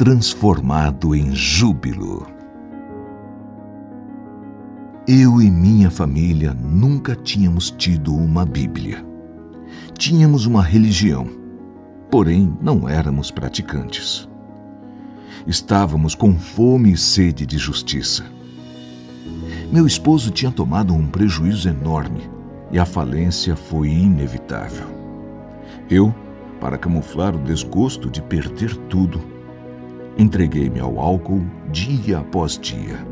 transformado em júbilo. Eu e minha família nunca tínhamos tido uma Bíblia. Tínhamos uma religião, porém não éramos praticantes. Estávamos com fome e sede de justiça. Meu esposo tinha tomado um prejuízo enorme e a falência foi inevitável. Eu, para camuflar o desgosto de perder tudo, entreguei-me ao álcool dia após dia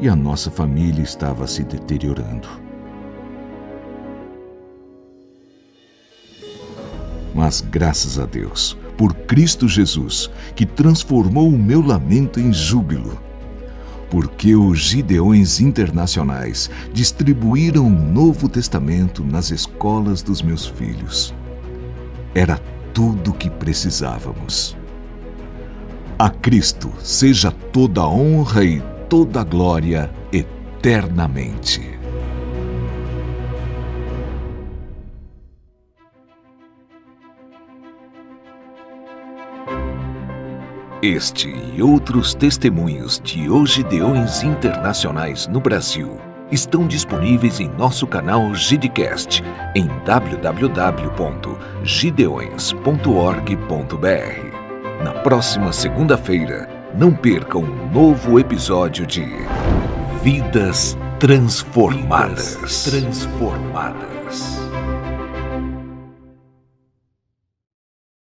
e a nossa família estava se deteriorando. Mas graças a Deus, por Cristo Jesus, que transformou o meu lamento em júbilo, porque os Gideões Internacionais distribuíram o Novo Testamento nas escolas dos meus filhos. Era tudo o que precisávamos. A Cristo seja toda honra e toda glória eternamente. Este e outros testemunhos de Ogideões Internacionais no Brasil estão disponíveis em nosso canal Gidecast em www.gideões.org.br. Na próxima segunda-feira, não perca um novo episódio de Vidas Transformadas. Vidas transformadas.